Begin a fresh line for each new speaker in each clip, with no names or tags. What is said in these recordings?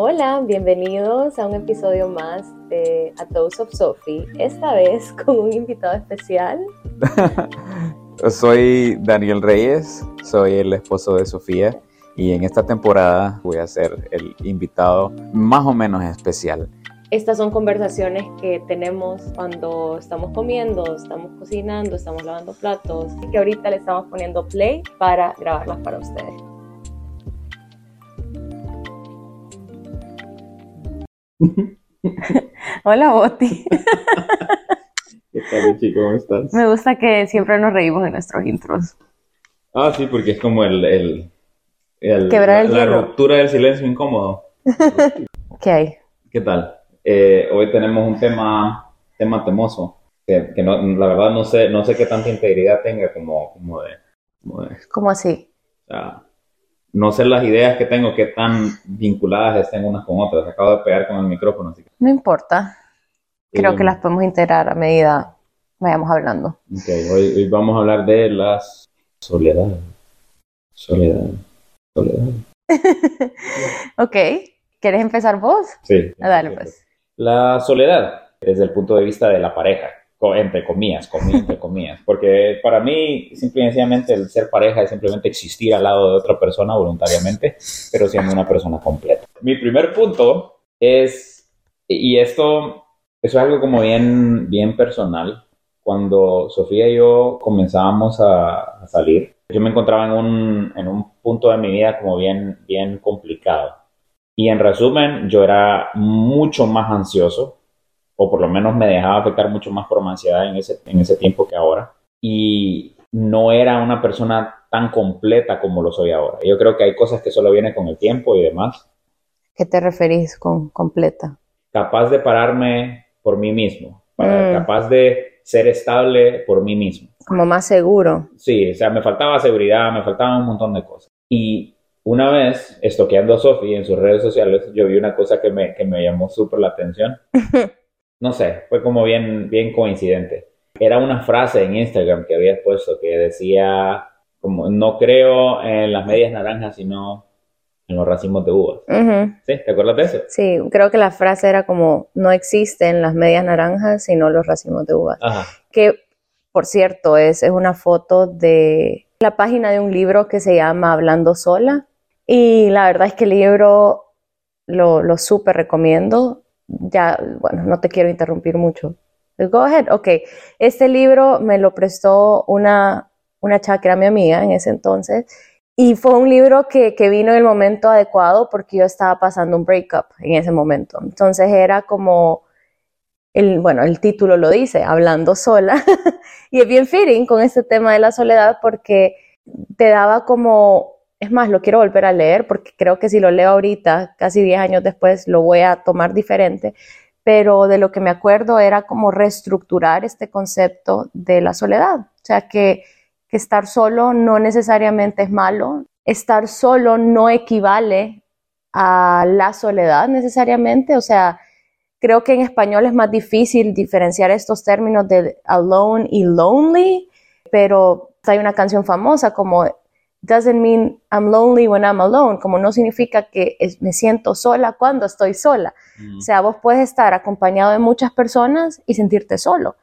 Hola, bienvenidos a un episodio más de A Dose of Sophie, esta vez con un invitado especial.
soy Daniel Reyes, soy el esposo de Sofía y en esta temporada voy a ser el invitado más o menos especial.
Estas son conversaciones que tenemos cuando estamos comiendo, estamos cocinando, estamos lavando platos y que ahorita le estamos poniendo play para grabarlas para ustedes. Hola, Boti.
¿Qué tal, chico? ¿Cómo estás?
Me gusta que siempre nos reímos en nuestros intros.
Ah, sí, porque es como el, el, el
Quebrar el
la,
hielo.
ruptura del silencio incómodo.
¿Qué hay?
¿Qué tal? Eh, hoy tenemos un tema, tema temoso, que, que no, la verdad no sé, no sé qué tanta integridad tenga como, como de, como de-
¿Cómo así?
o sea, no sé las ideas que tengo, qué tan vinculadas estén unas con otras. Acabo de pegar con el micrófono, así que...
No importa. Creo
Eh,
que las podemos integrar a medida vayamos hablando.
Ok, hoy, hoy vamos a hablar de las soledad. Soledad. Soledad.
ok. ¿Quieres empezar vos?
Sí.
Ah, dale, pues.
La soledad, desde el punto de vista de la pareja, entre comillas, comillas, entre comillas, porque para mí, simple y sencillamente, el ser pareja es simplemente existir al lado de otra persona voluntariamente, pero siendo una persona completa. Mi primer punto es, y esto, eso es algo como bien, bien personal, cuando Sofía y yo comenzábamos a, a salir, yo me encontraba en un, en un punto de mi vida como bien, bien complicado. Y en resumen, yo era mucho más ansioso, o por lo menos me dejaba afectar mucho más por mi ansiedad en ese, en ese tiempo que ahora. Y no era una persona tan completa como lo soy ahora. Yo creo que hay cosas que solo vienen con el tiempo y demás.
¿Qué te referís con completa?
Capaz de pararme por mí mismo,
Mm.
capaz de ser estable por mí mismo.
Como más seguro.
Sí, o sea, me faltaba seguridad, me faltaba un montón de cosas. Y una vez, estoqueando a Sophie en sus redes sociales, yo vi una cosa que me, que me llamó súper la atención. No sé, fue como bien, bien coincidente. Era una frase en Instagram que había puesto que decía, como, no creo en las medias naranjas, sino en los racimos de uvas.
Ujú.
¿Sí? ¿Te acuerdas de eso?
Sí, creo que la frase era como, no existen las medias naranjas, sino los racimos de uvas.
Ajá.
Que, por cierto, es, es una foto de la página de un libro que se llama Hablando Sola. Y la verdad es que el libro lo, lo súper recomiendo. Ya, bueno, no te quiero interrumpir mucho. Go ahead. Ok, este libro me lo prestó una, una era mi amiga en ese entonces. Y fue un libro que, que vino en el momento adecuado porque yo estaba pasando un breakup en ese momento. Entonces era como, el, bueno, el título lo dice, hablando sola. y es bien fitting con este tema de la soledad porque te daba como, es más, lo quiero volver a leer porque creo que si lo leo ahorita, casi 10 años después, lo voy a tomar diferente. Pero de lo que me acuerdo era como reestructurar este concepto de la soledad. O sea, que que estar solo no necesariamente es malo. Estar solo no equivale a la soledad necesariamente. O sea, creo que en español es más difícil diferenciar estos términos de alone y lonely, pero hay una canción famosa como doesn't mean I'm lonely when I'm alone, como no significa que es- me siento sola cuando estoy sola. O sea, vos puedes estar acompañado de muchas personas y sentirte solo.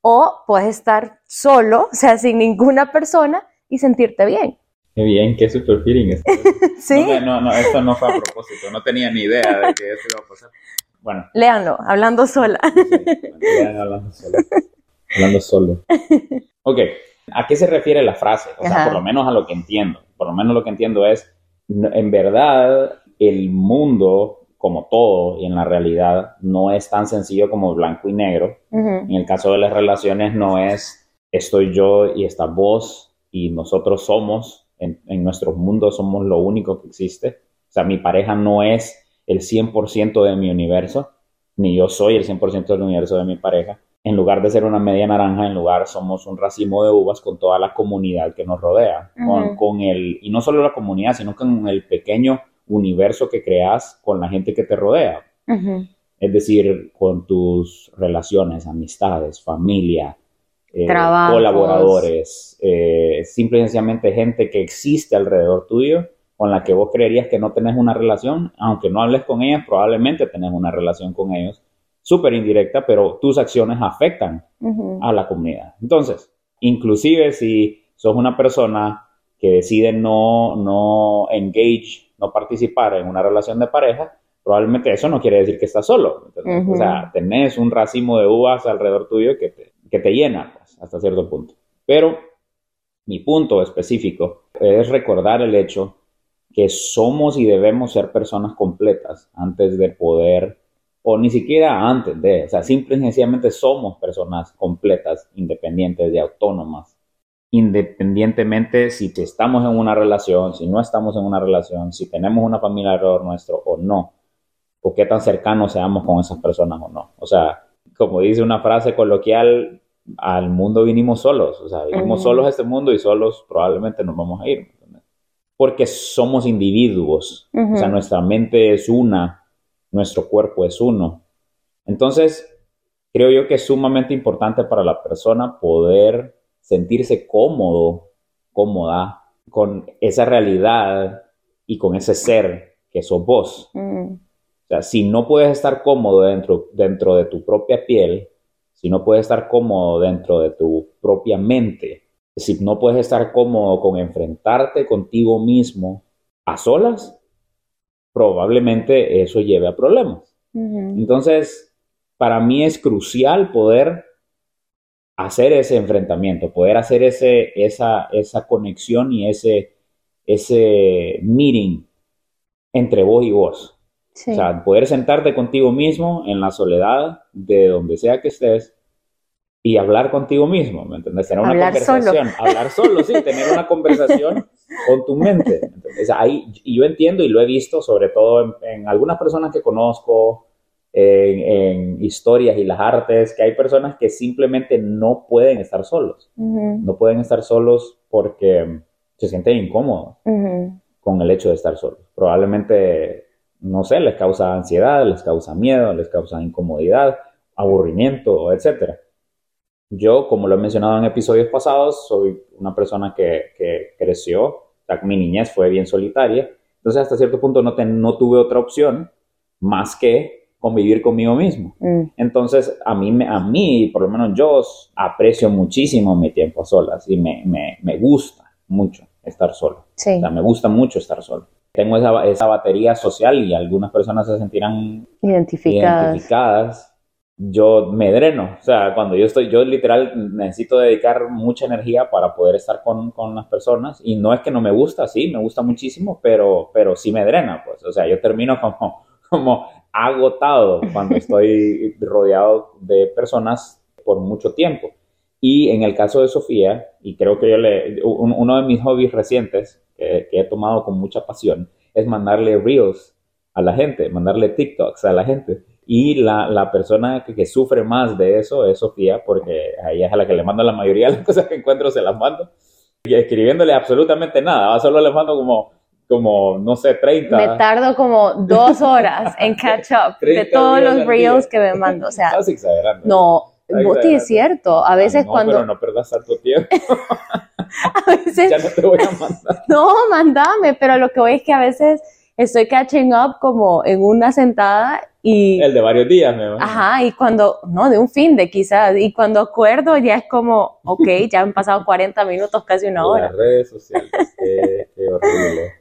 O puedes estar solo, o sea, sin ninguna persona y sentirte bien.
Qué bien, qué super feeling.
¿Sí?
No, no, no, esto no fue a propósito, no tenía ni idea de que eso iba a pasar. Bueno,
Léanlo, hablando sola.
sí, hablando solo. Hablando solo. Ok, ¿a qué se refiere la frase? O sea, por lo menos a lo que entiendo. Por lo menos lo que entiendo es, en verdad, el mundo como todo y en la realidad no es tan sencillo como blanco y negro. En el caso de las relaciones no es estoy yo y está vos y nosotros somos, en, en nuestros mundos somos lo único que existe. O sea, mi pareja no es el 100% de mi universo, ni yo soy el 100% del universo de mi pareja. En lugar de ser una media naranja, en lugar somos un racimo de uvas con toda la comunidad que nos rodea. con, el, y no solo la comunidad, sino con el pequeño universo que creas con la gente que te rodea. Es decir, con tus relaciones, amistades, familia, eh, colaboradores, eh, simple y sencillamente gente que existe alrededor tuyo con la que vos creerías que no tenés una relación, aunque no hables con ellas, probablemente tenés una relación con ellos, súper indirecta, pero tus acciones afectan a la comunidad. Entonces, inclusive si sos una persona que decide no, no engage, no participar en una relación de pareja, probablemente eso no quiere decir que estás solo. O sea, tenés un racimo de uvas alrededor tuyo que te, que te llena pues, hasta cierto punto. Pero mi punto específico es recordar el hecho que somos y debemos ser personas completas antes de poder, o ni siquiera antes de, o sea, simple y sencillamente somos personas completas, independientes y autónomas. Independientemente si estamos en una relación, si no estamos en una relación, si tenemos una familia alrededor nuestro o no, o qué tan cercanos seamos con esas personas o no. O sea, como dice una frase coloquial, al mundo vinimos solos, o sea, vinimos solos a este mundo y solos probablemente nos vamos a ir porque somos individuos, o sea, nuestra mente es una, nuestro cuerpo es uno. Entonces, creo yo que es sumamente importante para la persona poder sentirse cómodo, cómoda con esa realidad y con ese ser que sos vos. O sea, si no puedes estar cómodo dentro, dentro de tu propia piel, si no puedes estar cómodo dentro de tu propia mente, si no puedes estar cómodo con enfrentarte contigo mismo a solas, probablemente eso lleve a problemas. Entonces, para mí es crucial poder hacer ese enfrentamiento, poder hacer ese, esa, esa conexión y ese, ese meeting entre vos y vos. O sea, poder sentarte contigo mismo en la soledad de donde sea que estés y hablar contigo mismo, ¿me entiendes? Tener una conversación, hablar solo, sí, tener una conversación con tu mente. ahí, y yo entiendo y lo he visto, sobre todo en, algunas personas que conozco, en, historias y las artes, que hay personas que simplemente no pueden estar solos. No pueden estar solos porque se sienten incómodos con el hecho de estar solos. Probablemente, no sé, les causa ansiedad, les causa miedo, les causa incomodidad, aburrimiento, etcétera. Yo, como lo he mencionado en episodios pasados, soy una persona que, que creció, mi niñez fue bien solitaria, entonces hasta cierto punto no, no tuve otra opción más que convivir conmigo mismo. Mm. Entonces, a mí, a mí, por lo menos yo, aprecio muchísimo mi tiempo a solas y me, me, me gusta mucho estar solo. Sí. O sea, me gusta mucho estar solo. Tengo esa, esa batería social y algunas personas se sentirán
identificadas.
identificadas yo me dreno. O sea, cuando yo estoy, yo literal necesito dedicar mucha energía para poder estar con, con, las personas. Y no es que no me gusta, sí, me gusta muchísimo, pero, pero sí me drena, pues. O sea, yo termino como, como agotado cuando estoy rodeado de personas por mucho tiempo. Y en el caso de Sofía, y creo que yo le, uno de mis hobbies recientes que, que he tomado con mucha pasión es mandarle reels a la gente, mandarle TikToks a la gente. Y la, la persona que, que, sufre más de eso es Sofía, porque a ella es a la que le mando la mayoría de las cosas que encuentro, se las mando. Y escribiéndole absolutamente nada, solo le mando como, como, no sé, 30.
Me tardo como dos horas en catch up de todos los reels que me mando. O sea,
Estás exagerando.
No, Boti es cierto. A veces
no,
cuando.
Pero no perdas tanto tiempo.
a veces.
Ya no te voy a mandar.
no, mandame, pero lo que voy es que a veces estoy catching up como en una sentada y...
El de varios días, me imagino.
Ajá, y cuando, no, de un fin de quizás, y cuando acuerdo ya es como, ok, ya han pasado 40 minutos, casi una hora.
Las redes sociales, qué, horrible.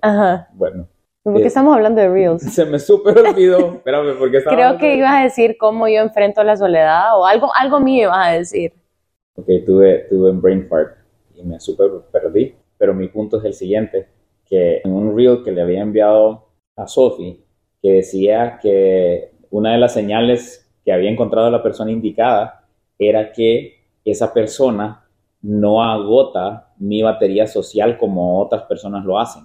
Ajá.
Bueno.
¿Por qué eh, estamos hablando de Reels?
Se me súper olvidó. Espérame, porque estaba
Creo que ibas a decir cómo yo enfrento la soledad o algo, algo mío ibas a decir.
Ok, tuve, tuve un brain fart y me súper perdí, pero mi punto es el siguiente que en un reel que le había enviado a Sophie, que decía que una de las señales que había encontrado la persona indicada era que esa persona no agota mi batería social como otras personas lo hacen.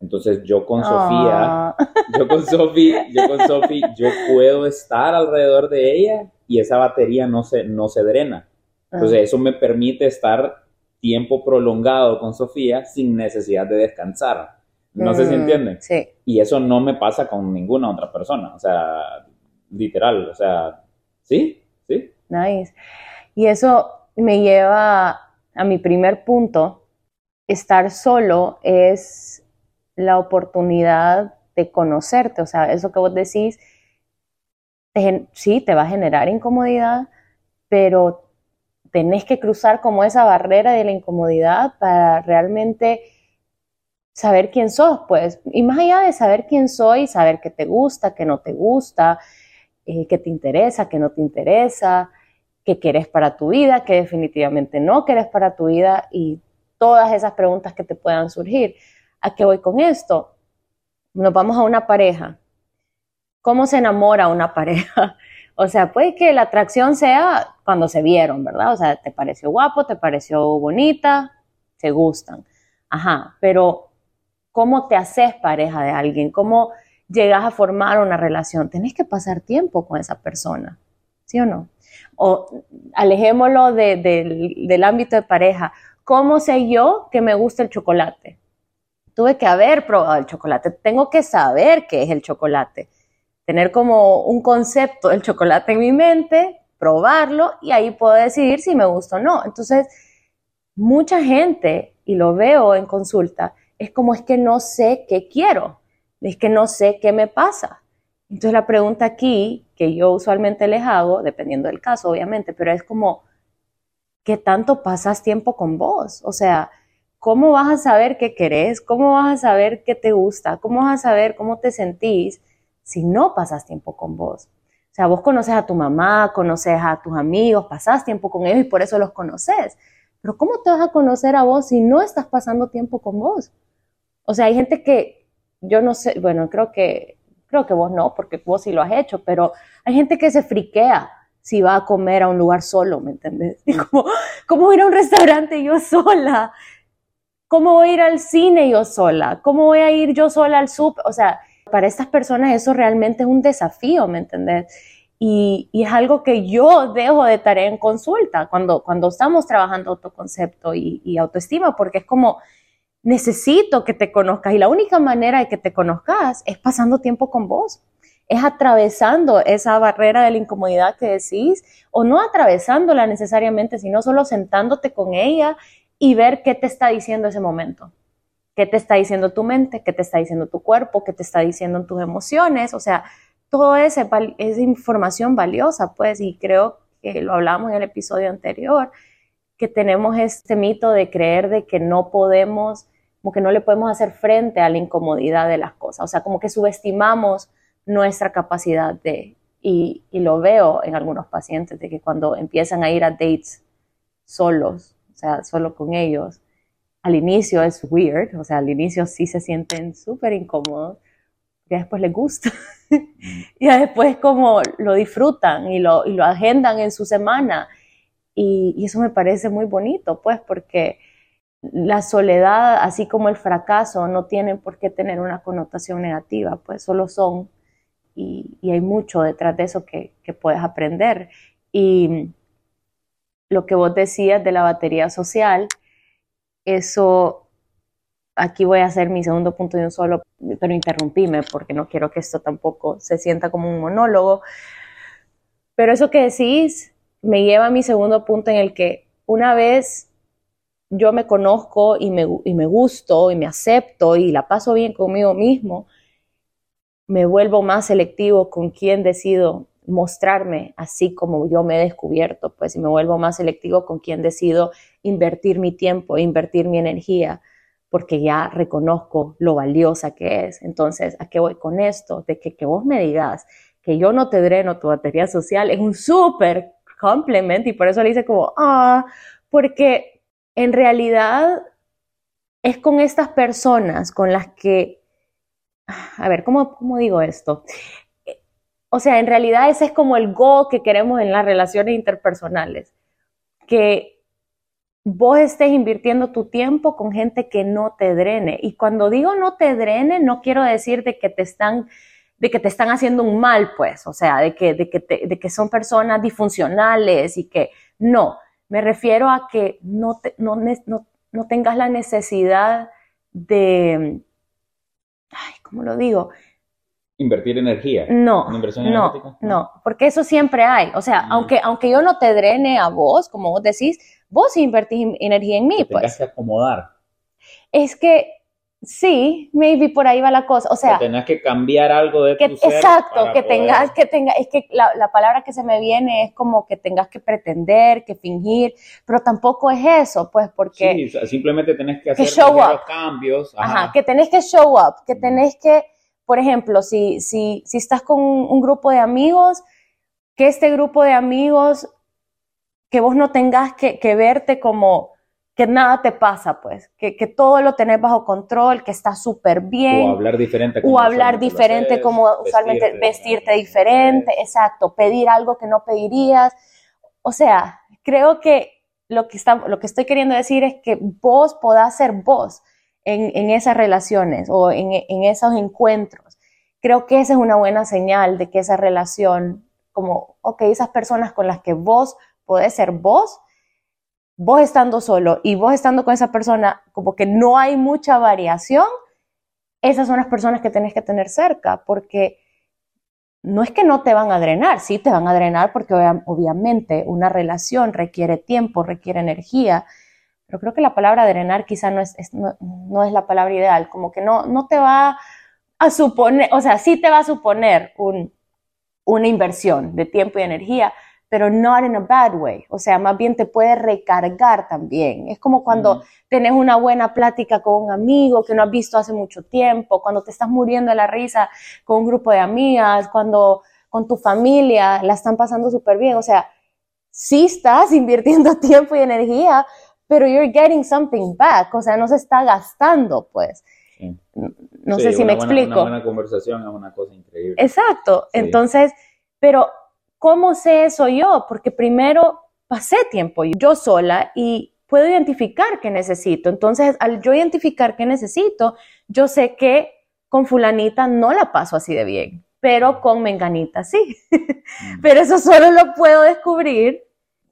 Entonces yo con Sofía,
Ah.
yo con Sofía, yo con Sofía, yo puedo estar alrededor de ella y esa batería no se, no se drena. Entonces
Ah.
eso me permite estar tiempo prolongado con Sofía sin necesidad de descansar. No sé si
Mm,
entienden.
Sí.
Y eso no me pasa con ninguna otra persona. O sea, literal. O sea, sí, sí.
Nice. Y eso me lleva a mi primer punto. Estar solo es la oportunidad de conocerte, o sea, eso que vos decís, sí, te va a generar incomodidad, pero tenés que cruzar como esa barrera de la incomodidad para realmente saber quién sos, pues, y más allá de saber quién soy, saber qué te gusta, qué no te gusta, eh, qué te interesa, qué no te interesa, qué quieres para tu vida, qué definitivamente no quieres para tu vida y todas esas preguntas que te puedan surgir. ¿A qué voy con esto? Nos vamos a una pareja. ¿Cómo se enamora una pareja? O sea, puede que la atracción sea cuando se vieron, ¿verdad? O sea, te pareció guapo, te pareció bonita, se gustan. Ajá, pero ¿cómo te haces pareja de alguien? ¿Cómo llegas a formar una relación? Tenés que pasar tiempo con esa persona, ¿sí o no? O alejémoslo del ámbito de pareja. ¿Cómo sé yo que me gusta el chocolate? Tuve que haber probado el chocolate, tengo que saber qué es el chocolate, tener como un concepto del chocolate en mi mente, probarlo y ahí puedo decidir si me gusta o no. Entonces, mucha gente, y lo veo en consulta, es como es que no sé qué quiero, es que no sé qué me pasa. Entonces la pregunta aquí, que yo usualmente les hago, dependiendo del caso, obviamente, pero es como, ¿qué tanto pasas tiempo con vos? O sea, ¿cómo vas a saber qué querés? ¿Cómo vas a saber qué te gusta? ¿Cómo vas a saber cómo te sentís si no pasas tiempo con vos? O sea, vos conoces a tu mamá, conoces a tus amigos, pasás tiempo con ellos y por eso los conoces. Pero ¿cómo te vas a conocer a vos si no estás pasando tiempo con vos? O sea, hay gente que, yo no sé, bueno, creo que, creo que vos no, porque vos sí lo has hecho, pero hay gente que se friquea si va a comer a un lugar solo, ¿me entendés? Y como, ¿cómo ir a un restaurante yo sola? ¿Cómo voy a ir al cine yo sola? ¿Cómo voy a ir yo sola al súper? O sea, para estas personas eso realmente es un desafío, ¿me entendés? Y, y, es algo que yo dejo de tarea en consulta cuando, cuando estamos trabajando autoconcepto y, y autoestima, porque es como, necesito que te conozcas y la única manera de que te conozcas es pasando tiempo con vos, es atravesando esa barrera de la incomodidad que decís o no atravesándola necesariamente, sino solo sentándote con ella y ver qué te está diciendo ese momento. ¿Qué te está diciendo tu mente? ¿Qué te está diciendo tu cuerpo? ¿Qué te está diciendo tus emociones? O sea, todo ese es información valiosa, pues, y creo que lo hablamos en el episodio anterior, que tenemos este mito de creer de que no podemos como que no le podemos hacer frente a la incomodidad de las cosas, o sea, como que subestimamos nuestra capacidad de, y, lo veo en algunos pacientes, de que cuando empiezan a ir a dates solos, o sea, solo con ellos, al inicio es weird, o sea, al inicio sí se sienten súper incómodos, y después les gusta, y después como lo disfrutan y lo, y lo agendan en su semana, y, y eso me parece muy bonito, pues, porque la soledad, así como el fracaso, no tienen por qué tener una connotación negativa, pues solo son. Y, hay mucho detrás de eso que, puedes aprender. Y lo que vos decías de la batería social, eso, aquí voy a hacer mi segundo punto de un solo, pero interrumpíme porque no quiero que esto tampoco se sienta como un monólogo. Pero eso que decís me lleva a mi segundo punto en el que una vez yo me conozco y me, y me gusto y me acepto y la paso bien conmigo mismo, me vuelvo más selectivo con quién decido mostrarme así como yo me he descubierto, pues y me vuelvo más selectivo con quién decido invertir mi tiempo, invertir mi energía, porque ya reconozco lo valiosa que es. Entonces, ¿a qué voy con esto? De que, que vos me digas que yo no te dreno tu batería social es un súper complemento y por eso le hice como, ah, porque en realidad es con estas personas con las que, a ver, ¿cómo, digo esto? O sea, en realidad ese es como el go que queremos en las relaciones interpersonales, que vos estés invirtiendo tu tiempo con gente que no te drene. Y cuando digo no te drene, no quiero decir de que te están de que te están haciendo un mal, pues, o sea, de que, de que, de que son personas disfuncionales y que no, me refiero a que no, no, tengas la necesidad de, ay, ¿cómo lo digo?
Invertir energía.
No, no, no, porque eso siempre hay. O sea, mm. aunque, aunque yo no te drene a vos, como vos decís, vos invertís energía en mí.
Te pues. que acomodar.
Es que Sí, maybe por ahí va la cosa. O sea,
que tengas que cambiar algo de
que,
tu ser
exacto, que
poder-
tengas que tenga, es que la, la palabra que se me viene es como que tengas que pretender, que fingir, pero tampoco es eso, pues, porque
Sí, simplemente tenés que
Que
hacer
show up.
cambios.
Ajá,
Ajá.
que tenés que show up, que tenés que, por ejemplo, si, si, si estás con un, un grupo de amigos, que este grupo de amigos, que vos no tengas que, que verte como que nada te pasa, pues, que, que todo lo tenés bajo control, que está súper bien.
O hablar diferente.
o
como
hablar
usualmente lo
diferente
haces,
como usualmente vestirte diferente, exacto, pedir algo que no pedirías. O sea, creo que lo que, está, lo que estoy queriendo decir es que vos podás ser vos en, en esas relaciones o en, en esos encuentros. Creo que esa es una buena señal de que esa relación, como, ok, esas personas con las que vos podés ser vos, vos estando solo y vos estando con esa persona, como que no hay mucha variación, esas son las personas que tenés que tener cerca, porque no es que no te van a drenar, sí te van a drenar porque obvia- obviamente una relación requiere tiempo, requiere energía, pero creo que la palabra drenar quizá no es, es- no, no es la palabra ideal, como que no, no te va a suponer, o sea, sí te va a suponer un, una inversión de tiempo y energía, pero not in a bad way, o sea, más bien te puede recargar también. Es como cuando
Ujú.
tenés una buena plática con un amigo que no has visto hace mucho tiempo, cuando te estás muriendo de la risa con un grupo de amigas, cuando con tu familia la están pasando súper bien, o sea, sí estás invirtiendo tiempo y energía, pero you're getting something back, o sea, no se está gastando, pues. No
Sí,
sé si me
buena-
explico.
Una buena conversación es una cosa increíble.
Exacto.
Sí.
Entonces, pero ¿cómo sé eso yo? Porque primero pasé tiempo yo sola y puedo identificar qué necesito. Entonces, al yo identificar qué necesito, yo sé que con fulanita no la paso así de bien, pero con menganita sí.
Mm.
Pero eso solo lo puedo descubrir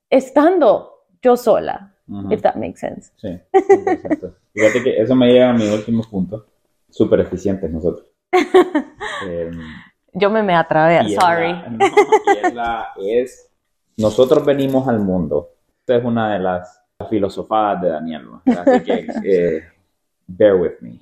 estando yo sola, if that makes sense.
Sí, 100%. Fíjate que eso me lleva a mi último punto. Súper eficientes nosotros. Eh,
Yo me me
es
sorry.
la- no, y es la- es- nosotros venimos al mundo. Esta es una de las filosofadas de Daniel. ¿no? Así que, eh, bear with me.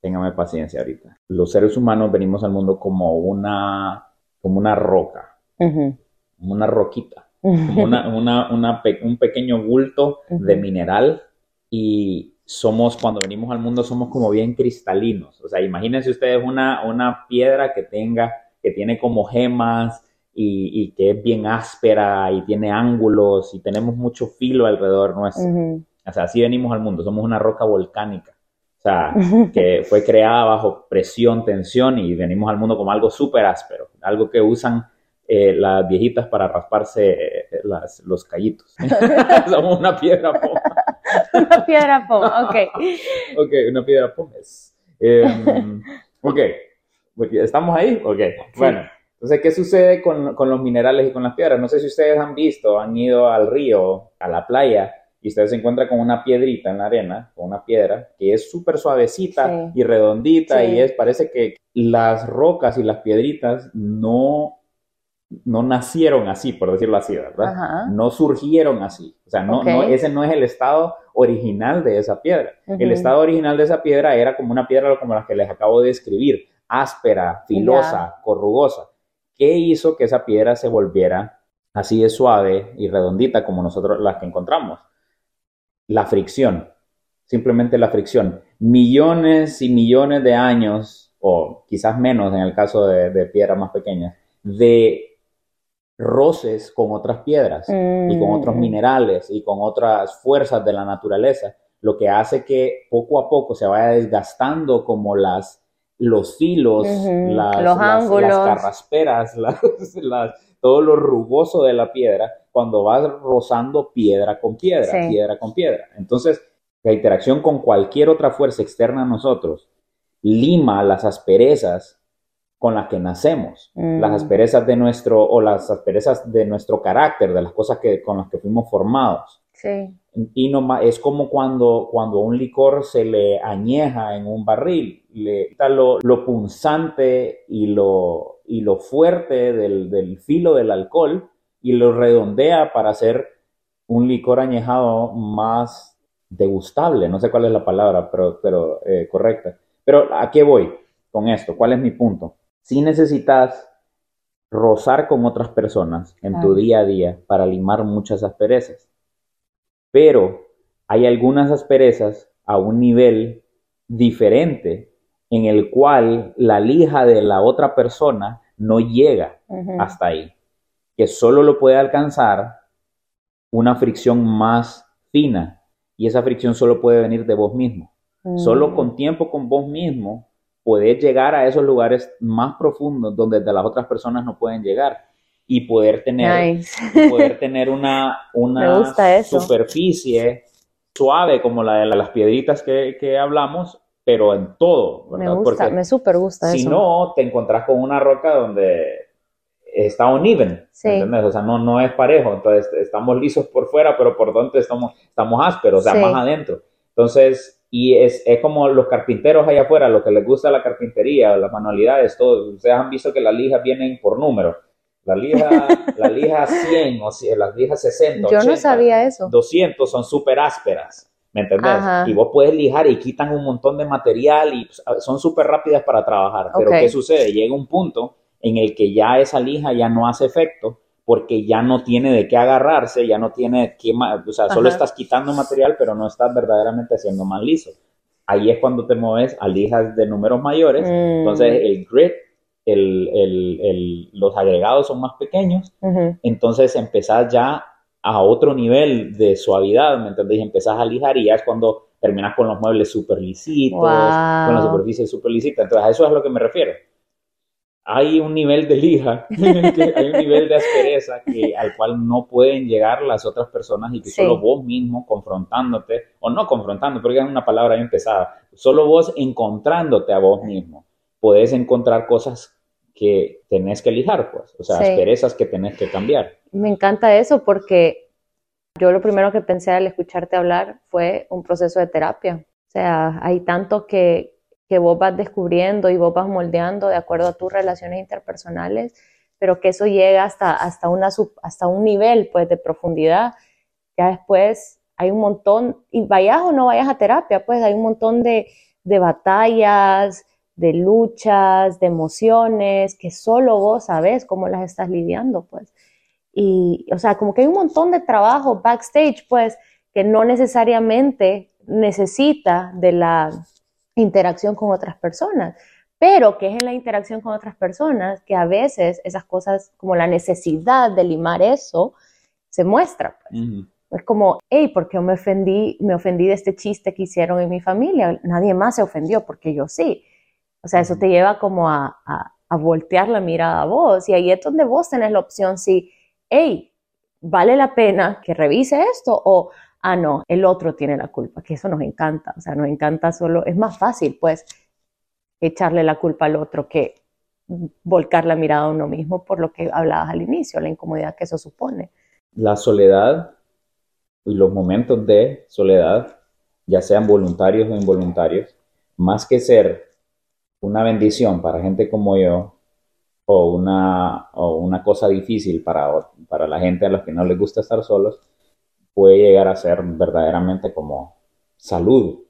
Téngame paciencia ahorita. Los seres humanos venimos al mundo como una, como una roca,
Ujú.
como una roquita. como una, una- una un pequeño bulto de
Ujú.
mineral y somos, cuando venimos al mundo, somos como bien cristalinos. O sea, imagínense ustedes una, una piedra que tenga, que tiene como gemas y, y que es bien áspera y tiene ángulos y tenemos mucho filo alrededor nuestro.
Ujú.
O sea, así venimos al mundo, somos una roca volcánica. O sea, que fue creada bajo presión, tensión y venimos al mundo como algo súper áspero, algo que usan eh, las viejitas para rasparse eh, las- los callitos. Somos una piedra.
Una piedra poma, ok.
Ok, una piedra pómez. Eh, ok, ¿estamos ahí? Ok, bueno. Entonces, ¿qué sucede con, con los minerales y con las piedras? No sé si ustedes han visto, han ido al río, a la playa, y ustedes se encuentran con una piedrita en la arena, con una piedra, que es súper suavecita
Sí.
y redondita,
Sí.
y es, parece que las rocas y las piedritas no, no nacieron así, por decirlo así, ¿verdad?
Ajá.
No surgieron así. O sea, no, no, ese no es el estado original de esa piedra. El estado original de esa piedra era como una piedra como las que les acabo de describir, áspera, filosa, corrugosa. ¿Qué hizo que esa piedra se volviera así de suave y redondita como nosotros las que encontramos? La fricción, simplemente la fricción. Millones y millones de años, o quizás menos en el caso de, de piedras más pequeñas, de roces con otras piedras y con otros
Mm.
minerales y con otras fuerzas de la naturaleza, lo que hace que poco a poco se vaya desgastando como las los filos,
Ujú,
las,
los
las-
ángulos.
las carrasperas, las- las- todo lo rugoso de la piedra, cuando vas rozando piedra con piedra,
Sí.
piedra con piedra. Entonces, la interacción con cualquier otra fuerza externa a nosotros lima las asperezas con las que nacemos,
Mm.
las asperezas de nuestro, o las asperezas de nuestro carácter, de las cosas que, con las que fuimos formados.
Sí.
Y no es como cuando, cuando un licor se le añeja en un barril, le quita lo, lo punzante y lo, y lo fuerte del, del filo del alcohol y lo redondea para hacer un licor añejado más degustable, no sé cuál es la palabra, pero, pero eh, correcta. Pero ¿a qué voy con esto? ¿Cuál es mi punto? Si necesitas rozar con otras personas en tu día a día para limar muchas asperezas. Pero hay algunas asperezas a un nivel diferente en el cual la lija de la otra persona no llega hasta ahí, que solo lo puede alcanzar una fricción más fina y esa fricción solo puede venir de vos mismo. Solo mm. con tiempo con vos mismo poder llegar a esos lugares más profundos donde las otras personas no pueden llegar y poder tener, poder tener una, una superficie suave como la de las piedritas que, que hablamos, pero en todo.
Me gusta, me súper gusta
si no, te encontrás con una roca donde está uneven, ¿entendés? O sea, no, no es parejo, entonces estamos lisos por fuera, pero por dentro estamos, estamos ásperos, o sea, más adentro. Entonces, y es, es, como los carpinteros allá afuera, lo que les gusta la carpintería, las manualidades, todo. Ustedes han visto que las lijas vienen por número. La lija, la lija 100 o las lijas 60.
Yo no sabía eso.
200 son súper ásperas. ¿Me entendés? Y vos puedes lijar y quitan un montón de material y pues, son súper rápidas para trabajar. Pero ¿qué sucede? Llega un punto en el que ya esa lija ya no hace efecto porque ya no tiene de qué agarrarse, ya no tiene que, o sea, solo estás quitando material, pero no estás verdaderamente haciendo más liso. Ahí es cuando te mueves a lijas de números mayores, mm. entonces el grit, el, el, los agregados son más pequeños, entonces empezás ya a otro nivel de suavidad, ¿me entendés? Y empezás a lijar y ya es cuando terminas con los muebles súper lisitos, con la superficie súper lisita. Entonces a eso es a lo que me refiero hay un nivel de lija, hay un nivel de aspereza que, al cual no pueden llegar las otras personas y que solo vos mismo confrontándote, o no confrontando, porque es una palabra bien pesada, solo vos encontrándote a vos mismo, podés encontrar cosas que tenés que lijar, pues, o sea, asperezas que tenés que cambiar.
Me encanta eso porque yo lo primero que pensé al escucharte hablar fue un proceso de terapia. O sea, hay tanto que, que vos vas descubriendo y vos vas moldeando de acuerdo a tus relaciones interpersonales, pero que eso llega hasta, hasta, una, hasta un nivel pues, de profundidad. Ya después hay un montón, y vayas o no vayas a terapia, pues hay un montón de, de batallas, de luchas, de emociones, que solo vos sabes cómo las estás lidiando, pues. Y, o sea, como que hay un montón de trabajo backstage, pues, que no necesariamente necesita de la interacción con otras personas, pero que es en la interacción con otras personas que a veces esas cosas, como la necesidad de limar eso, se muestra. Pues. Es como, hey, ¿por qué me ofendí, me ofendí de este chiste que hicieron en mi familia? Nadie más se ofendió porque yo sí. O sea, eso te lleva como a, a, a voltear la mirada a vos y ahí es donde vos tenés la opción si, hey, vale la pena que revise esto o ah, no, el otro tiene la culpa, que eso nos encanta, o sea, nos encanta solo, es más fácil pues echarle la culpa al otro que volcar la mirada a uno mismo por lo que hablabas al inicio, la incomodidad que eso supone.
La soledad y los momentos de soledad, ya sean voluntarios o involuntarios, más que ser una bendición para gente como yo o una, o una cosa difícil para, para la gente a la que no les gusta estar solos, puede llegar a ser verdaderamente como salud,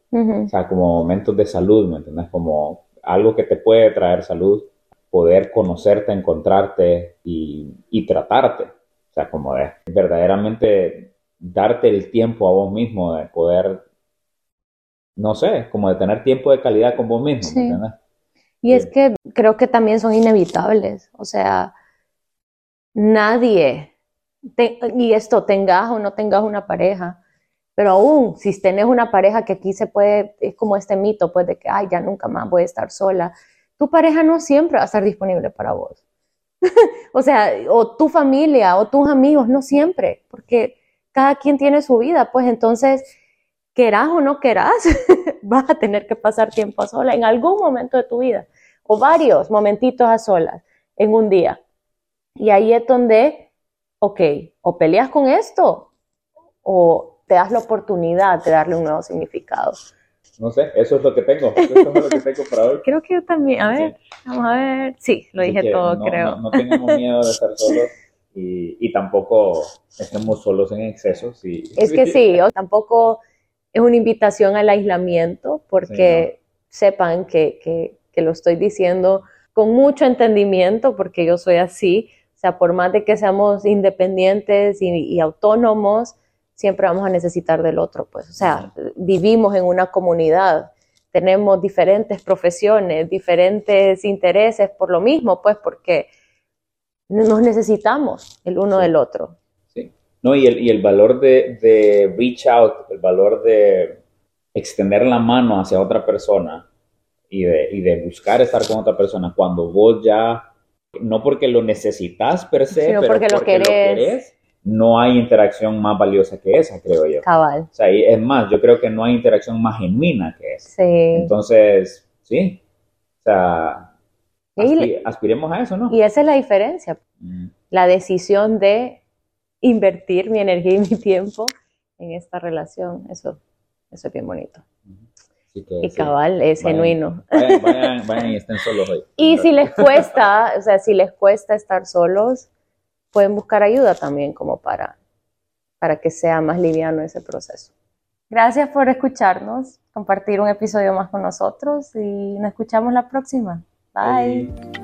o sea, como momentos de salud, ¿me entiendes? Como algo que te puede traer salud, poder conocerte, encontrarte y, y tratarte, o sea, como de verdaderamente darte el tiempo a vos mismo de poder, no sé, como de tener tiempo de calidad con vos mismo, ¿me entiendes?
Y es que creo que también son inevitables, o sea, nadie y esto, tengas o no tengas una pareja, pero aún si tenés una pareja que aquí se puede, es como este mito, pues de que, ay, ya nunca más voy a estar sola, tu pareja no siempre va a estar disponible para vos. o sea, o tu familia o tus amigos, no siempre, porque cada quien tiene su vida, pues entonces, querás o no querás, vas a tener que pasar tiempo a sola en algún momento de tu vida, o varios momentitos a solas en un día. Y ahí es donde ok, o peleas con esto o te das la oportunidad de darle un nuevo significado.
No sé, eso es lo que tengo. Eso es lo que tengo para hoy.
Creo que yo también. A ver, vamos a ver. Sí, lo dije todo, creo.
No, no, tenemos miedo de estar solos y, y, tampoco estemos solos en exceso. Sí.
Es que sí, o tampoco es una invitación al aislamiento porque sepan que, que, que, lo estoy diciendo con mucho entendimiento, porque yo soy así. O sea, por más de que seamos independientes y, y autónomos, siempre vamos a necesitar del otro, pues. O sea, vivimos en una comunidad, tenemos diferentes profesiones, diferentes intereses por lo mismo, pues, porque nos necesitamos el uno del otro.
Sí. No, y el, y el valor de, de reach out, el valor de extender la mano hacia otra persona y de, y de buscar estar con otra persona cuando vos ya, no porque lo necesitas per se,
Sino
pero
porque lo querés.
querés, no hay interacción más valiosa que esa, creo yo.
Cabal.
O sea, y es más, yo creo que no hay interacción más genuina que esa.
Sí.
Entonces, sí. O sea, aspi- aspiremos a eso, ¿no?
Y esa es la diferencia,
Mm,
la decisión de invertir mi energía y mi tiempo en esta relación. Eso, eso es bien bonito.
Así que,
Y
sí.
cabal, es
Vayan.
genuino.
Vayan, vayan, vayan y estén solos hoy.
Y si les cuesta, o sea, si les cuesta estar solos, pueden buscar ayuda también como para, para que sea más liviano ese proceso. Gracias por escucharnos, compartir un episodio más con nosotros y nos escuchamos la próxima. Bye.
Bye.